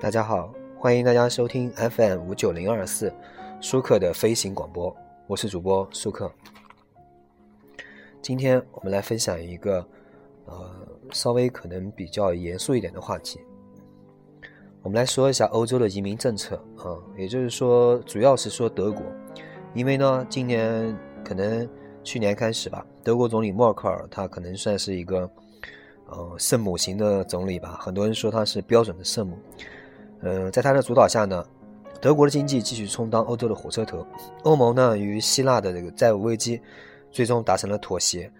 大家好，欢迎大家收听 FM 五九零二四舒克的飞行广播，我是主播舒克。今天我们来分享一个呃稍微可能比较严肃一点的话题，我们来说一下欧洲的移民政策啊，也就是说主要是说德国，因为呢今年可能去年开始吧，德国总理默克尔他可能算是一个呃圣母型的总理吧，很多人说他是标准的圣母。呃，在他的主导下呢，德国的经济继续充当欧洲的火车头。欧盟呢与希腊的这个债务危机最终达成了妥协。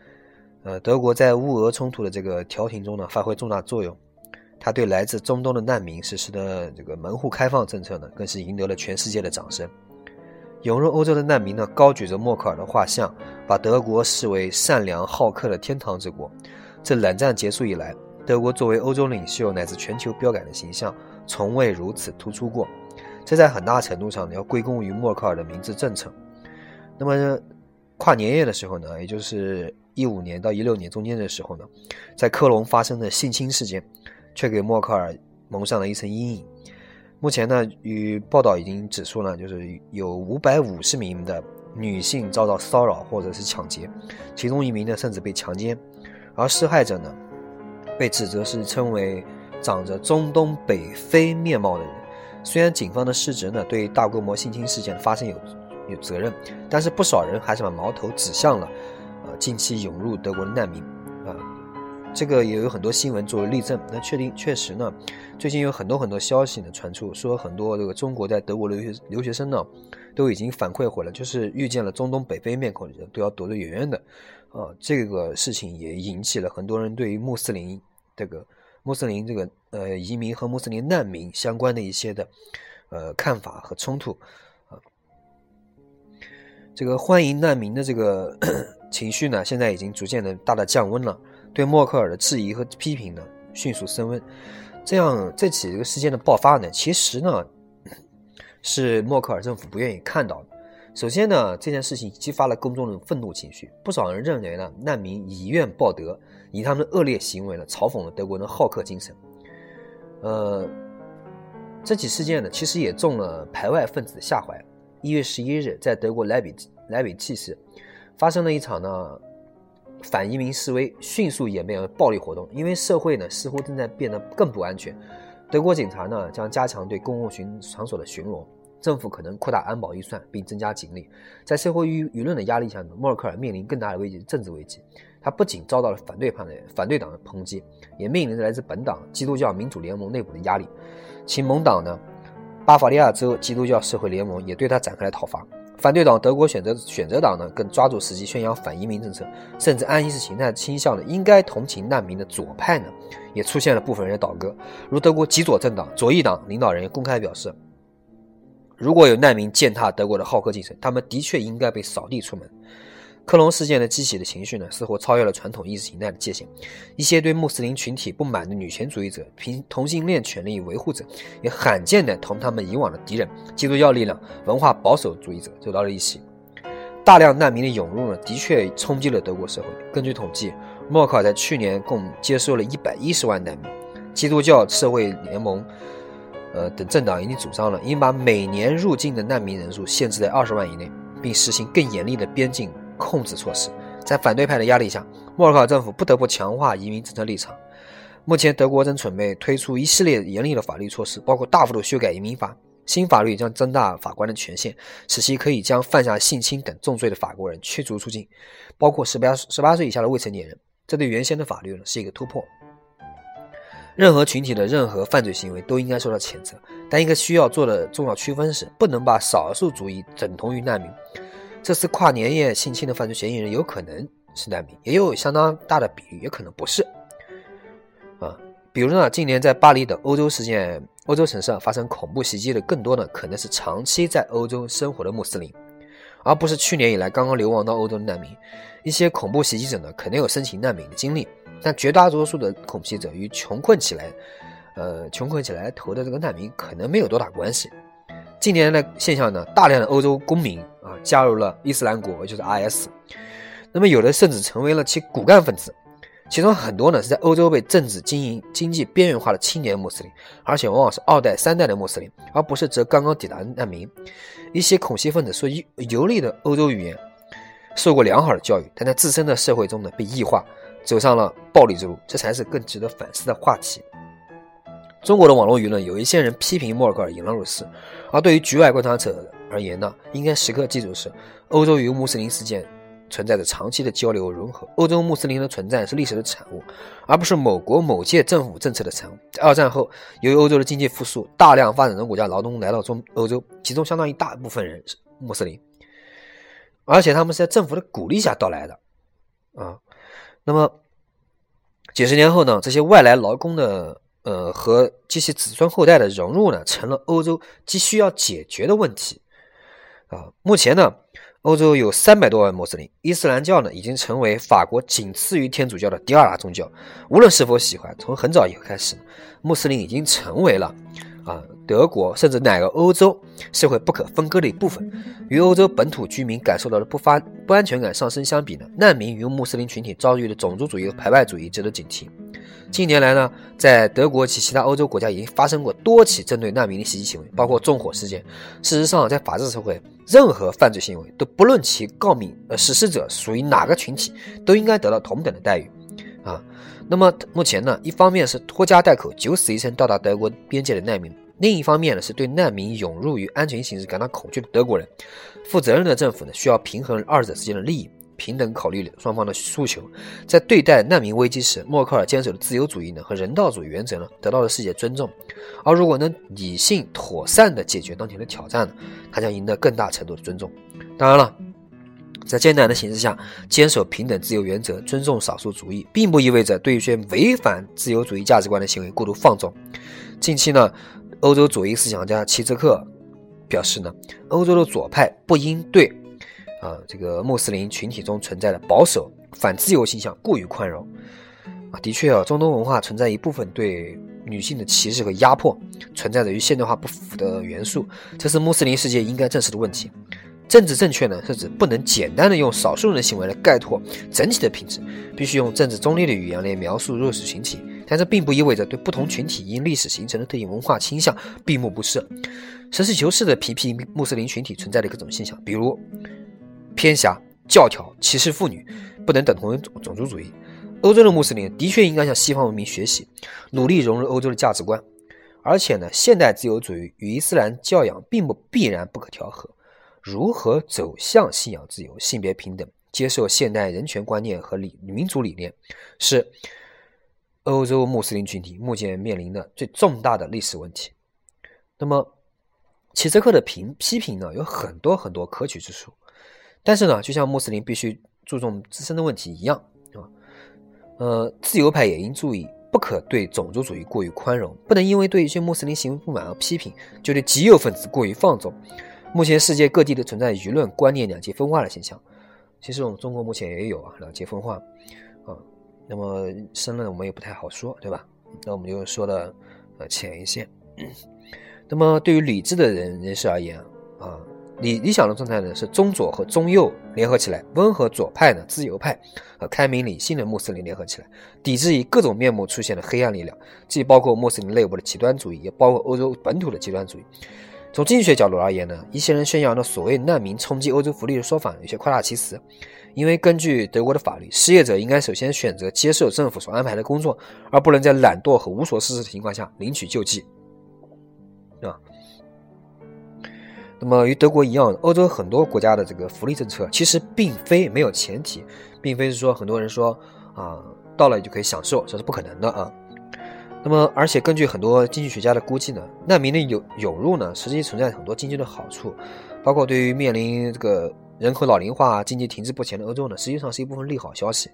呃，德国在乌俄冲突的这个调停中呢发挥重大作用。他对来自中东的难民实施的这个门户开放政策呢，更是赢得了全世界的掌声。涌入欧洲的难民呢，高举着默克尔的画像，把德国视为善良好客的天堂之国。自冷战结束以来，德国作为欧洲领袖乃至全球标杆的形象。从未如此突出过，这在很大程度上要归功于默克尔的明智政策。那么跨年夜的时候呢，也就是一五年到一六年中间的时候呢，在科隆发生的性侵事件，却给默克尔蒙上了一层阴影。目前呢，与报道已经指出呢，就是有五百五十名的女性遭到骚扰或者是抢劫，其中一名呢甚至被强奸，而施害者呢被指责是称为。长着中东北非面貌的人，虽然警方的失职呢对大规模性侵事件的发生有有责任，但是不少人还是把矛头指向了，呃，近期涌入德国的难民，啊，这个也有很多新闻作为例证。那确定确实呢，最近有很多很多消息呢传出，说很多这个中国在德国留学留学生呢，都已经反馈回来，就是遇见了中东北非面孔的人都要躲得远远的，啊，这个事情也引起了很多人对于穆斯林这个。穆斯林这个呃移民和穆斯林难民相关的一些的呃看法和冲突啊，这个欢迎难民的这个 情绪呢，现在已经逐渐的大大降温了。对默克尔的质疑和批评呢，迅速升温。这样这起这个事件的爆发呢，其实呢是默克尔政府不愿意看到的。首先呢，这件事情激发了公众的愤怒情绪，不少人认为呢，难民以怨报德。以他们恶劣行为呢，嘲讽了德国人的好客精神。呃，这起事件呢，其实也中了排外分子的下怀。一月十一日，在德国莱比莱比锡市，发生了一场呢反移民示威，迅速演变为暴力活动。因为社会呢似乎正在变得更不安全，德国警察呢将加强对公共巡场所的巡逻，政府可能扩大安保预算并增加警力。在社会舆舆论的压力下呢，默克尔面临更大的危机——政治危机。他不仅遭到了反对派的反对党的抨击，也面临着来自本党基督教民主联盟内部的压力。其盟党呢，巴伐利亚州基督教社会联盟也对他展开了讨伐。反对党德国选择选择党呢，更抓住时机宣扬反移民政策，甚至安意识形态倾向的应该同情难民的左派呢，也出现了部分人的倒戈。如德国极左政党左翼党领导人公开表示，如果有难民践踏德国的好客精神，他们的确应该被扫地出门。克隆事件的激起的情绪呢，似乎超越了传统意识形态的界限。一些对穆斯林群体不满的女权主义者、平同性恋权利维护者，也罕见的同他们以往的敌人——基督教力量、文化保守主义者走到了一起。大量难民的涌入呢，的确冲击了德国社会。根据统计，默克尔在去年共接收了一百一十万难民。基督教社会联盟，呃等政党已经主张了，应把每年入境的难民人数限制在二十万以内，并实行更严厉的边境。控制措施，在反对派的压力下，默克尔政府不得不强化移民政策立场。目前，德国正准备推出一系列严厉的法律措施，包括大幅度修改移民法。新法律将增大法官的权限，使其可以将犯下性侵等重罪的法国人驱逐出境，包括十八十八岁以下的未成年人。这对原先的法律呢是一个突破。任何群体的任何犯罪行为都应该受到谴责，但一个需要做的重要区分是，不能把少数族裔等同于难民。这次跨年夜性侵的犯罪嫌疑人有可能是难民，也有相当大的比例也可能不是。啊，比如呢，近年在巴黎等欧洲事件、欧洲城市发生恐怖袭击的更多呢，可能是长期在欧洲生活的穆斯林，而不是去年以来刚刚流亡到欧洲的难民。一些恐怖袭击者呢，可能有申请难民的经历，但绝大多数的恐袭者与穷困起来，呃，穷困起来投的这个难民可能没有多大关系。近年的现象呢，大量的欧洲公民。加入了伊斯兰国，就是 IS。那么有的甚至成为了其骨干分子。其中很多呢是在欧洲被政治、经营、经济边缘化的青年穆斯林，而且往往是二代、三代的穆斯林，而不是则刚刚抵达的难民。一些恐袭分子说游历的欧洲语言，受过良好的教育，但在自身的社会中呢被异化，走上了暴力之路，这才是更值得反思的话题。中国的网络舆论有一些人批评默克尔引狼入室，而对于局外观察者而言呢，应该时刻记住是欧洲与穆斯林之间存在着长期的交流融合。欧洲穆斯林的存在是历史的产物，而不是某国某届政府政策的产物。在二战后，由于欧洲的经济复苏，大量发展中国家劳动来到中欧洲，其中相当一大部分人是穆斯林，而且他们是在政府的鼓励下到来的。啊，那么几十年后呢，这些外来劳工的。呃，和及其子孙后代的融入呢，成了欧洲急需要解决的问题。啊，目前呢，欧洲有三百多万穆斯林，伊斯兰教呢，已经成为法国仅次于天主教的第二大宗教。无论是否喜欢，从很早以后开始，穆斯林已经成为了。啊，德国甚至哪个欧洲社会不可分割的一部分。与欧洲本土居民感受到的不发不安全感上升相比呢，难民与穆斯林群体遭遇的种族主义和排外主义值得警惕。近年来呢，在德国及其他欧洲国家已经发生过多起针对难民的袭击行为，包括纵火事件。事实上，在法治社会，任何犯罪行为都不论其告密呃实施者属于哪个群体，都应该得到同等的待遇。啊。那么目前呢，一方面是拖家带口九死一生到达德国边界的难民，另一方面呢是对难民涌入与安全形势感到恐惧的德国人。负责任的政府呢需要平衡二者之间的利益，平等考虑双方的诉求。在对待难民危机时，默克尔坚守的自由主义呢和人道主义原则呢得到了世界尊重。而如果能理性妥善地解决当前的挑战呢，他将赢得更大程度的尊重。当然了。在艰难的形势下，坚守平等自由原则，尊重少数主义，并不意味着对一些违反自由主义价值观的行为过度放纵。近期呢，欧洲左翼思想家齐泽克表示呢，欧洲的左派不应对啊这个穆斯林群体中存在的保守反自由倾向过于宽容。啊，的确啊，中东文化存在一部分对女性的歧视和压迫，存在着与现代化不符的元素，这是穆斯林世界应该正视的问题。政治正确呢，是指不能简单的用少数人的行为来概括整体的品质，必须用政治中立的语言来描述弱势群体。但这并不意味着对不同群体因历史形成的特定文化倾向闭目不视，实事求是的批评穆斯林群体存在的各种现象，比如偏狭、教条、歧视妇女，不能等同于种族主义。欧洲的穆斯林的确应该向西方文明学习，努力融入欧洲的价值观。而且呢，现代自由主义与伊斯兰教养并不必然不可调和。如何走向信仰自由、性别平等、接受现代人权观念和理民主理念，是欧洲穆斯林群体目前面临的最重大的历史问题。那么，齐泽克的评批评呢，有很多很多可取之处。但是呢，就像穆斯林必须注重自身的问题一样，啊，呃，自由派也应注意，不可对种族主义过于宽容，不能因为对一些穆斯林行为不满而批评，就对极右分子过于放纵。目前世界各地都存在舆论观念两极分化的现象，其实我们中国目前也有啊两极分化，啊，那么深了我们也不太好说，对吧？那我们就说的呃浅一些。那么对于理智的人人士而言啊，理理想的状态呢是中左和中右联合起来，温和左派呢自由派和开明理性的穆斯林联合起来，抵制以各种面目出现的黑暗力量，既包括穆斯林内部的极端主义，也包括欧洲本土的极端主义。从经济学角度而言呢，一些人宣扬的所谓难民冲击欧洲福利的说法有些夸大其词，因为根据德国的法律，失业者应该首先选择接受政府所安排的工作，而不能在懒惰和无所事事的情况下领取救济，啊。那么与德国一样，欧洲很多国家的这个福利政策其实并非没有前提，并非是说很多人说啊到了就可以享受，这是不可能的啊。那么，而且根据很多经济学家的估计呢，难民的涌涌入呢，实际存在很多经济的好处，包括对于面临这个人口老龄化、经济停滞不前的欧洲呢，实际上是一部分利好消息。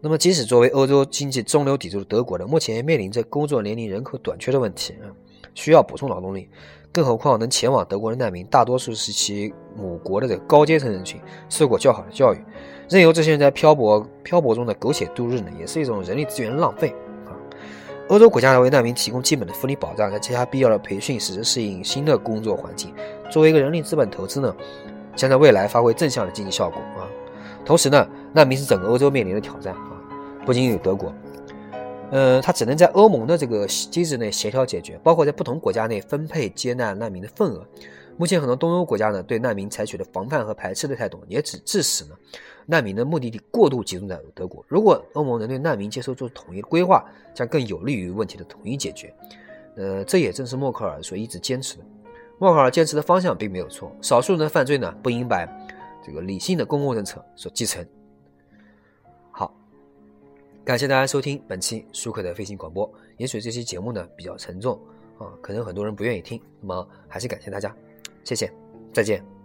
那么，即使作为欧洲经济中流砥柱的德国呢，目前面临着工作年龄人口短缺的问题啊，需要补充劳动力。更何况，能前往德国的难民大多数是其母国的这个高阶层人群，受过较好的教育，任由这些人在漂泊漂泊中的苟且度日呢，也是一种人力资源浪费啊。欧洲国家为难民提供基本的福利保障，再加必要的培训，使之适应新的工作环境。作为一个人力资本投资呢，将在未来发挥正向的经济效果啊。同时呢，难民是整个欧洲面临的挑战啊。不仅有德国，呃，它只能在欧盟的这个机制内协调解决，包括在不同国家内分配接纳难民的份额。目前很多东欧国家呢，对难民采取了防范和排斥的态度，也只致使呢，难民的目的地过度集中在德国。如果欧盟能对难民接收做统一的规划，将更有利于问题的统一解决。呃，这也正是默克尔所一直坚持的。默克尔坚持的方向并没有错，少数人的犯罪呢，不应把这个理性的公共政策所继承。感谢大家收听本期舒克的飞行广播。也许这期节目呢比较沉重啊，可能很多人不愿意听，那么还是感谢大家。谢谢，再见。